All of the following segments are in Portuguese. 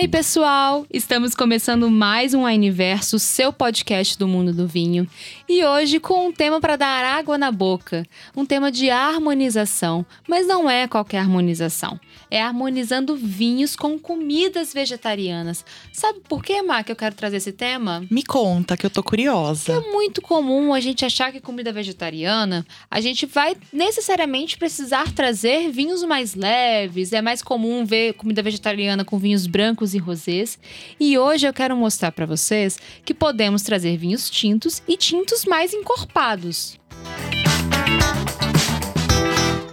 Ei, pessoal! Estamos começando mais um Universo, seu podcast do mundo do vinho. E hoje com um tema para dar água na boca. Um tema de harmonização. Mas não é qualquer harmonização. É harmonizando vinhos com comidas vegetarianas. Sabe por que, Má, que eu quero trazer esse tema? Me conta, que eu tô curiosa. É muito comum a gente achar que comida vegetariana, a gente vai necessariamente precisar trazer vinhos mais leves. É mais comum ver comida vegetariana com vinhos brancos brancos e rosés. E hoje eu quero mostrar para vocês que podemos trazer vinhos tintos e tintos mais encorpados.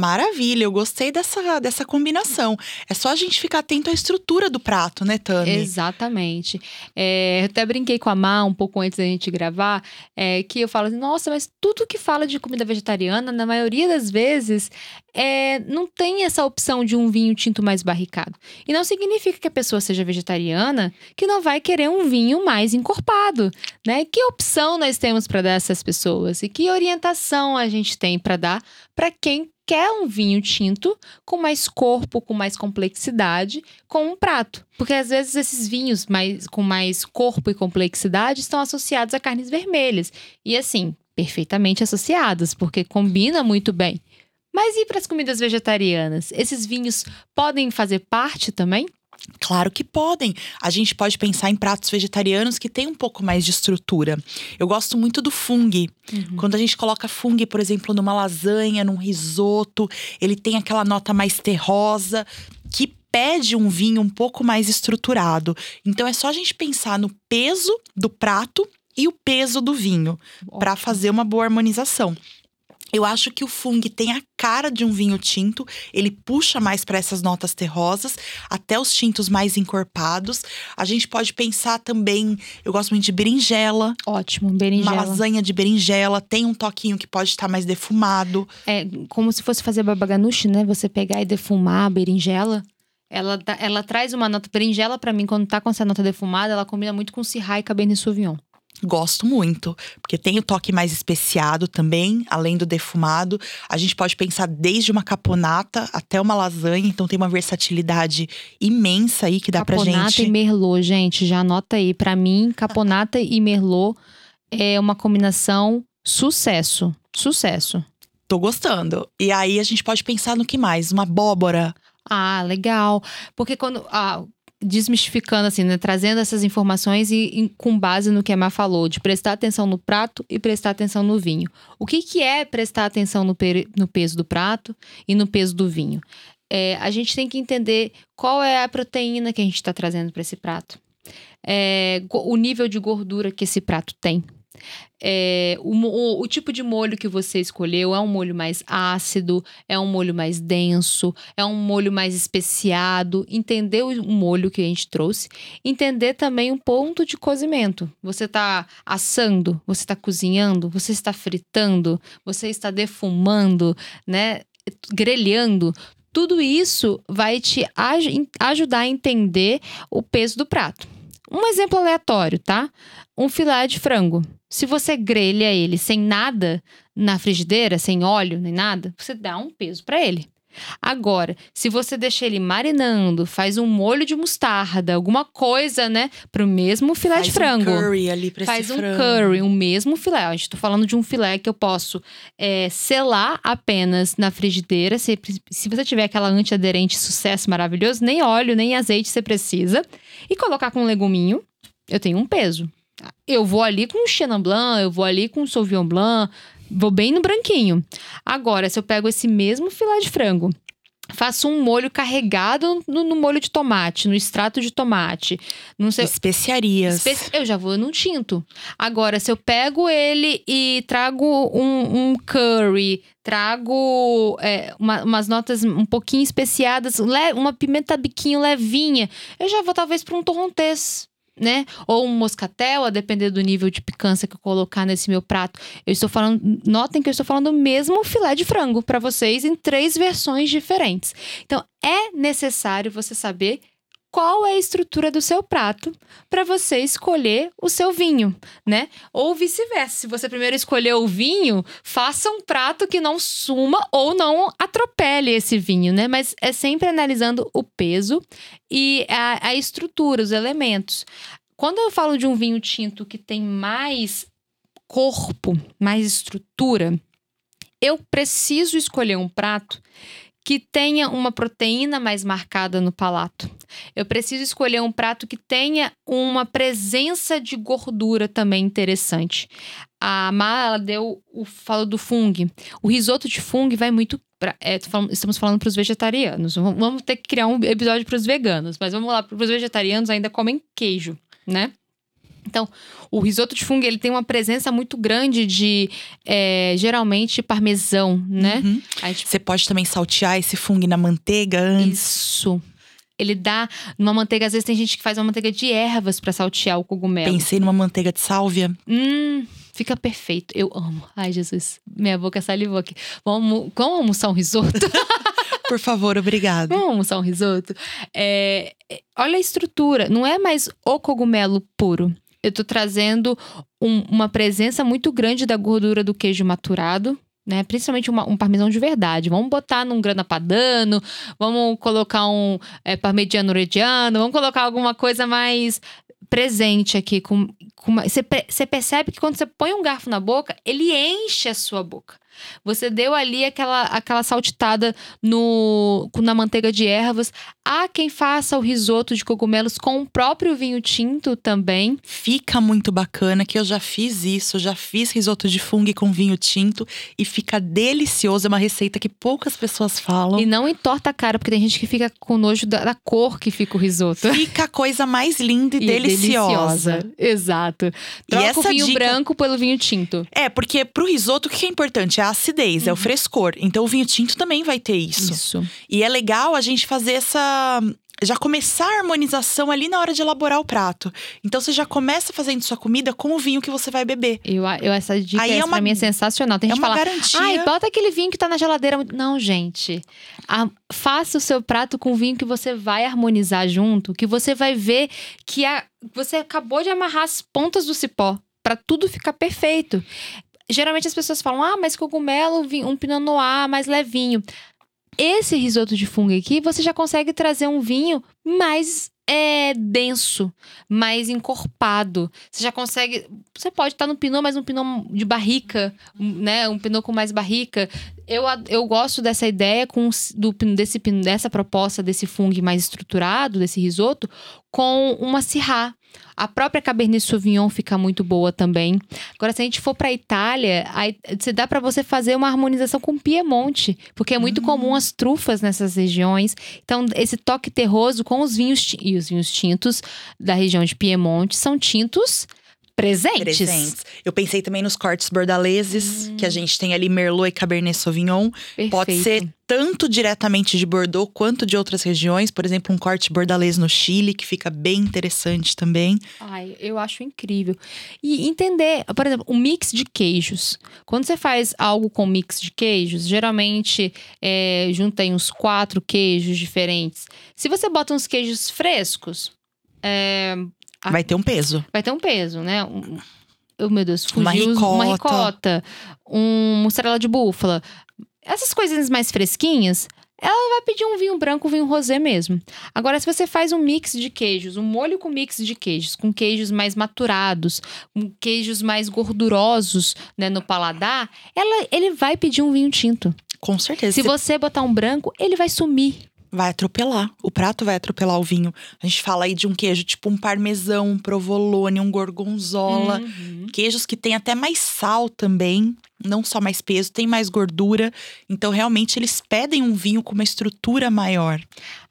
Maravilha, eu gostei dessa, dessa combinação. É só a gente ficar atento à estrutura do prato, né, Tami? Exatamente. É, eu até brinquei com a Má um pouco antes da gente gravar, é, que eu falo assim, nossa, mas tudo que fala de comida vegetariana, na maioria das vezes, é, não tem essa opção de um vinho tinto mais barricado. E não significa que a pessoa seja vegetariana que não vai querer um vinho mais encorpado, né? Que opção nós temos para dar a essas pessoas e que orientação a gente tem para dar para quem quer um vinho tinto com mais corpo, com mais complexidade, com um prato. Porque às vezes esses vinhos mais, com mais corpo e complexidade estão associados a carnes vermelhas. E assim, perfeitamente associados, porque combina muito bem. Mas e para as comidas vegetarianas? Esses vinhos podem fazer parte também? Claro que podem. A gente pode pensar em pratos vegetarianos que têm um pouco mais de estrutura. Eu gosto muito do fungo. Uhum. Quando a gente coloca fungo, por exemplo, numa lasanha, num risoto, ele tem aquela nota mais terrosa que pede um vinho um pouco mais estruturado. Então é só a gente pensar no peso do prato e o peso do vinho para fazer uma boa harmonização. Eu acho que o Fung tem a cara de um vinho tinto, ele puxa mais para essas notas terrosas, até os tintos mais encorpados. A gente pode pensar também, eu gosto muito de berinjela. Ótimo, berinjela. Uma lasanha de berinjela, tem um toquinho que pode estar mais defumado. É como se fosse fazer babaganuche, né? Você pegar e defumar a berinjela. Ela, ela traz uma nota berinjela para mim quando tá com essa nota defumada, ela combina muito com Syrah e Cabernet Sauvignon. Gosto muito, porque tem o toque mais especiado também, além do defumado. A gente pode pensar desde uma caponata até uma lasanha, então tem uma versatilidade imensa aí que dá caponata pra gente. Caponata e merlot, gente, já anota aí. Para mim, caponata e merlot é uma combinação sucesso. Sucesso. Tô gostando. E aí a gente pode pensar no que mais? Uma abóbora. Ah, legal. Porque quando. Ah, desmistificando, assim, né? Trazendo essas informações e, e, com base no que a Má falou, de prestar atenção no prato e prestar atenção no vinho. O que, que é prestar atenção no, no peso do prato e no peso do vinho? É, a gente tem que entender qual é a proteína que a gente está trazendo para esse prato. É, o nível de gordura que esse prato tem. É, o, o, o, tipo de molho que você escolheu é um molho mais ácido, é um molho mais denso, é um molho mais especiado. Entender o molho que a gente trouxe. Entender também o ponto de cozimento. Você está assando, você está cozinhando, você está fritando, você está defumando, né? Grelhando. Tudo isso vai te aj ajudar a entender o peso do prato. Um exemplo aleatório, tá? Um filé de frango. Se você grelha ele sem nada na frigideira, sem óleo nem nada, você dá um peso para ele. Agora, se você deixa ele marinando, faz um molho de mostarda, alguma coisa, né, pro mesmo filé faz de frango. Um curry ali pra faz um frango. curry, o mesmo filé. A gente tá falando de um filé que eu posso é, selar apenas na frigideira. Se, se você tiver aquela antiaderente sucesso maravilhoso, nem óleo, nem azeite você precisa. E colocar com um leguminho, eu tenho um peso. Eu vou ali com Chenin Blanc, eu vou ali com Sauvignon Blanc, vou bem no branquinho. Agora, se eu pego esse mesmo filé de frango, faço um molho carregado no, no, molho de tomate, no extrato de tomate. Não sei, Especiarias. Espe eu já vou no tinto. Agora, se eu pego ele e trago um, um curry, trago é, uma, umas notas um pouquinho especiadas, uma pimenta biquinho levinha, eu já vou talvez para um torrontês né? Ou um moscatel, a depender do nível de picância que eu colocar nesse meu prato. Eu estou falando, notem que eu estou falando o mesmo filé de frango para vocês em três versões diferentes. Então, é necessário você saber qual é a estrutura do seu prato para você escolher o seu vinho, né? Ou vice-versa. Se você primeiro escolheu o vinho, faça um prato que não suma ou não atropele esse vinho, né? Mas é sempre analisando o peso e a, a estrutura, os elementos. Quando eu falo de um vinho tinto que tem mais corpo, mais estrutura, eu preciso escolher um prato que tenha uma proteína mais marcada no palato. Eu preciso escolher um prato que tenha uma presença de gordura também interessante. A Má, ela deu o falo do fungo. O risoto de fungo vai muito Pra, é, estamos falando para os vegetarianos. Vamos ter que criar um episódio para os veganos, mas vamos lá, para os vegetarianos ainda comem queijo, né? Então, o risoto de fungo ele tem uma presença muito grande de, é, geralmente, parmesão, né? Uhum. Gente... Você pode também saltear esse fungo na manteiga antes. Isso. Ele dá numa manteiga, às vezes tem gente que faz uma manteiga de ervas para saltear o cogumelo. Pensei numa manteiga de sálvia. Hum, fica perfeito. Eu amo. Ai, Jesus, minha boca salivou aqui. Vamos, vamos almoçar um risoto? Por favor, obrigado. Vamos almoçar um risoto? É, é, olha a estrutura. Não é mais o cogumelo puro eu tô trazendo um, uma presença muito grande da gordura do queijo maturado, né? Principalmente uma, um parmesão de verdade. Vamos botar num grana padano, vamos colocar um é, parmigiano reggiano, vamos colocar alguma coisa mais presente aqui. Com, com você percebe que quando você põe um garfo na boca, ele enche a sua boca. Você deu ali aquela, aquela saltitada no, na manteiga de ervas. Há quem faça o risoto de cogumelos com o próprio vinho tinto também. Fica muito bacana, que eu já fiz isso. Já fiz risoto de fungo com vinho tinto e fica delicioso. É uma receita que poucas pessoas falam. E não entorta a cara, porque tem gente que fica com nojo da, da cor que fica o risoto. Fica a coisa mais linda e, e deliciosa. deliciosa. Exato. Troca e essa o vinho dica... branco pelo vinho tinto. É, porque pro risoto o que é importante? É a acidez, uhum. é o uhum. frescor. Então o vinho tinto também vai ter isso. Isso. E é legal a gente fazer essa já começar a harmonização ali na hora de elaborar o prato. Então você já começa fazendo sua comida com o vinho que você vai beber. Eu, eu essa dica Aí é uma, pra mim é sensacional. Tem é gente uma fala, garantia. Ai, bota aquele vinho que tá na geladeira. Não, gente. A, faça o seu prato com o vinho que você vai harmonizar junto, que você vai ver que a, você acabou de amarrar as pontas do cipó para tudo ficar perfeito geralmente as pessoas falam: ah, mas cogumelo, um pinot noir mais levinho. Esse risoto de fungo aqui, você já consegue trazer um vinho mais é, denso, mais encorpado. Você já consegue. Você pode estar no pinot, mas um pinot de barrica, né? Um pinot com mais barrica. Eu, eu gosto dessa ideia com do, desse, dessa proposta desse fungo mais estruturado, desse risoto, com uma Syrah. A própria Cabernet Sauvignon fica muito boa também. Agora, se a gente for para Itália, aí, você dá para você fazer uma harmonização com Piemonte, porque é muito comum as trufas nessas regiões. Então, esse toque terroso com os vinhos e os vinhos tintos da região de Piemonte são tintos presentes. presentes. Eu pensei também nos cortes bordaleses, hum. que a gente tem ali Merlot e Cabernet Sauvignon. Perfeito. Pode ser tanto diretamente de Bordeaux quanto de outras regiões. Por exemplo, um corte bordalês no Chile, que fica bem interessante também. Ai, eu acho incrível. E entender, por exemplo, um mix de queijos. Quando você faz algo com mix de queijos, geralmente é, junta aí uns quatro queijos diferentes. Se você bota uns queijos frescos, é, Vai ter um peso. Vai ter um peso, né? Um, oh, meu Deus, fugiu uma ricota. uma ricota, um mussarela de búfala. Essas coisinhas mais fresquinhas, ela vai pedir um vinho branco, um vinho rosé mesmo. Agora, se você faz um mix de queijos, um molho com mix de queijos, com queijos mais maturados, com queijos mais gordurosos né, no paladar, ela, ele vai pedir um vinho tinto. Com certeza. Se você botar um branco, ele vai sumir vai atropelar. O prato vai atropelar o vinho. A gente fala aí de um queijo tipo um parmesão, um provolone, um gorgonzola. Uhum. Queijos que tem até mais sal também. Não só mais peso, tem mais gordura. Então, realmente, eles pedem um vinho com uma estrutura maior.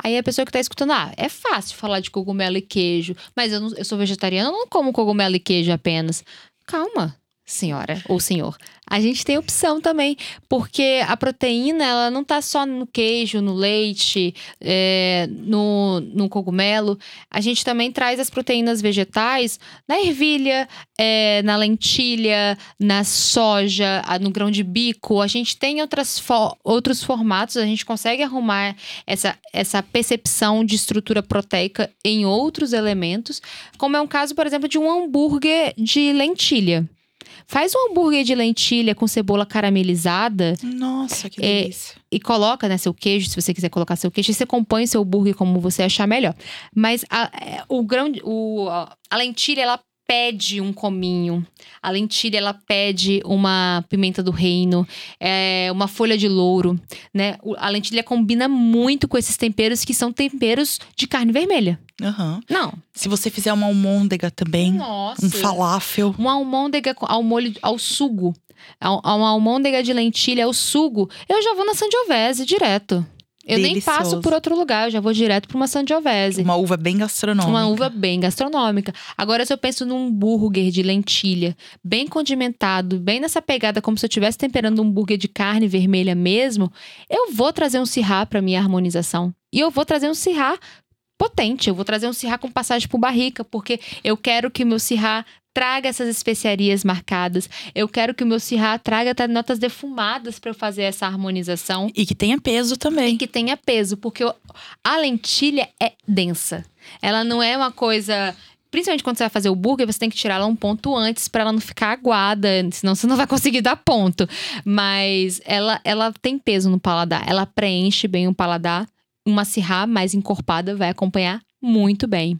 Aí a pessoa que tá escutando, ah, é fácil falar de cogumelo e queijo. Mas eu, não, eu sou vegetariana, eu não como cogumelo e queijo apenas. Calma. Senhora ou senhor, a gente tem opção também, porque a proteína ela não tá só no queijo, no leite, é, no, no cogumelo. A gente também traz as proteínas vegetais na ervilha, é, na lentilha, na soja, no grão de bico. A gente tem outras fo outros formatos, a gente consegue arrumar essa, essa percepção de estrutura proteica em outros elementos, como é um caso, por exemplo, de um hambúrguer de lentilha. Faz um hambúrguer de lentilha com cebola caramelizada. Nossa, que é, delícia. E coloca, né, seu queijo, se você quiser colocar seu queijo. E você compõe seu hambúrguer como você achar melhor. Mas a, é, o grão, o, a lentilha, ela pede um cominho. A lentilha ela pede uma pimenta do reino, é, uma folha de louro, né? A lentilha combina muito com esses temperos que são temperos de carne vermelha. Uhum. Não. Se você fizer uma almôndega também, Nossa. um falafel, uma almôndega ao molho ao sugo, uma almôndega de lentilha ao sugo, eu já vou na Sangiovese direto. Eu Delicioso. nem passo por outro lugar, eu já vou direto para uma Sangiovese. Uma uva bem gastronômica. Uma uva bem gastronômica. Agora, se eu penso num hambúrguer de lentilha, bem condimentado, bem nessa pegada, como se eu estivesse temperando um hambúrguer de carne vermelha mesmo, eu vou trazer um cirrá para minha harmonização. E eu vou trazer um cirrá potente. Eu vou trazer um cirrá com passagem por barrica, porque eu quero que meu cirrá traga essas especiarias marcadas. Eu quero que o meu cirrá traga até notas defumadas para eu fazer essa harmonização. E que tenha peso também. E que tenha peso, porque a lentilha é densa. Ela não é uma coisa principalmente quando você vai fazer o burger, você tem que tirar ela um ponto antes para ela não ficar aguada, senão você não vai conseguir dar ponto. Mas ela, ela tem peso no paladar, ela preenche bem o paladar. Uma cirrá mais encorpada vai acompanhar muito bem.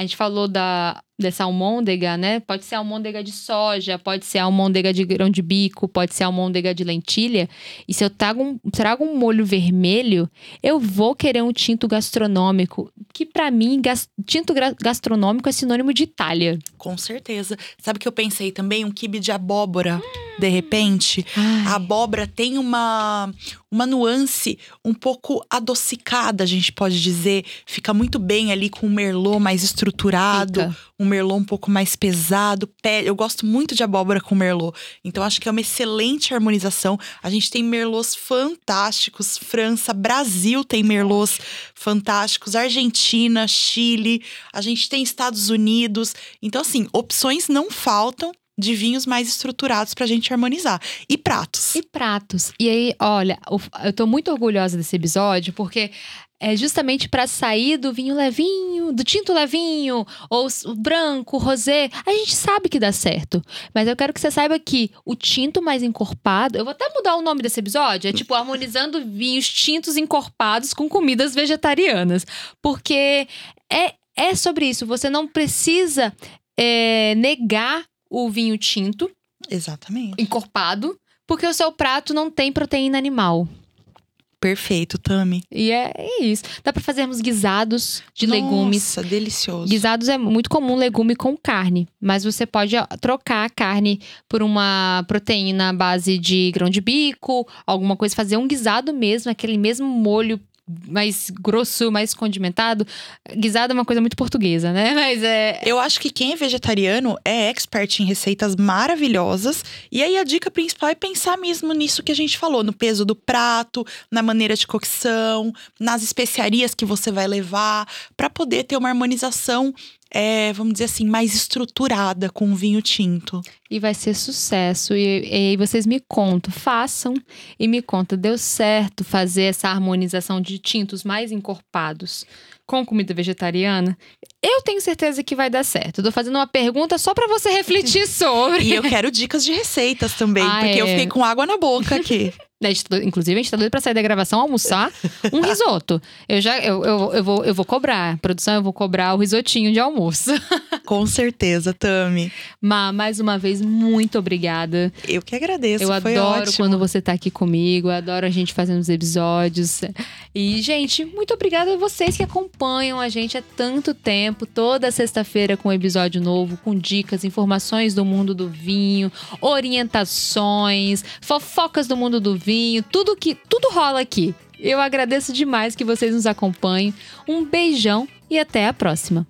A gente falou da, dessa almôndega, né? Pode ser almôndega de soja, pode ser almôndega de grão de bico, pode ser almôndega de lentilha. E se eu trago um, trago um molho vermelho, eu vou querer um tinto gastronômico, que para mim, gas, tinto gastronômico é sinônimo de Itália. Com certeza. Sabe que eu pensei também? Um quibe de abóbora, hum. de repente. Ai. A abóbora tem uma, uma nuance um pouco adocicada, a gente pode dizer. Fica muito bem ali com o merlot mais estruturado. Fica um merlot um pouco mais pesado. Eu gosto muito de abóbora com merlot. Então acho que é uma excelente harmonização. A gente tem merlots fantásticos. França, Brasil tem merlots fantásticos. Argentina, Chile. A gente tem Estados Unidos. Então assim, opções não faltam de vinhos mais estruturados pra gente harmonizar. E pratos. E pratos. E aí, olha, eu tô muito orgulhosa desse episódio, porque é justamente para sair do vinho levinho, do tinto levinho, ou o branco, o rosé. A gente sabe que dá certo. Mas eu quero que você saiba que o tinto mais encorpado. Eu vou até mudar o nome desse episódio. É tipo harmonizando vinhos tintos encorpados com comidas vegetarianas. Porque é, é sobre isso. Você não precisa é, negar o vinho tinto. Exatamente. Encorpado. Porque o seu prato não tem proteína animal. Perfeito, Tami. E é, é isso. Dá para fazermos guisados de Nossa, legumes. Nossa, delicioso. Guisados é muito comum legume com carne, mas você pode trocar a carne por uma proteína à base de grão de bico, alguma coisa, fazer um guisado mesmo, aquele mesmo molho mais grosso, mais condimentado. Guisado é uma coisa muito portuguesa, né? Mas é. Eu acho que quem é vegetariano é expert em receitas maravilhosas. E aí a dica principal é pensar mesmo nisso que a gente falou: no peso do prato, na maneira de cocção, nas especiarias que você vai levar, para poder ter uma harmonização é, vamos dizer assim, mais estruturada com o vinho tinto. E vai ser sucesso. E, e vocês me contam, façam e me contam, deu certo fazer essa harmonização de tintos mais encorpados com comida vegetariana? Eu tenho certeza que vai dar certo. Eu tô fazendo uma pergunta só para você refletir sobre. e eu quero dicas de receitas também, ah, porque é. eu fiquei com água na boca aqui. Né, inclusive, a gente tá doido pra sair da gravação, almoçar um risoto. Eu já eu, eu, eu, vou, eu vou cobrar. Produção, eu vou cobrar o risotinho de almoço. Com certeza, Tami. Má, mais uma vez, muito obrigada. Eu que agradeço. Eu adoro ótimo. quando você tá aqui comigo. Adoro a gente fazendo os episódios. E, gente, muito obrigada a vocês que acompanham a gente há tanto tempo. Toda sexta-feira com um episódio novo, com dicas, informações do mundo do vinho, orientações, fofocas do mundo do vinho vinho, tudo que tudo rola aqui. Eu agradeço demais que vocês nos acompanhem. Um beijão e até a próxima.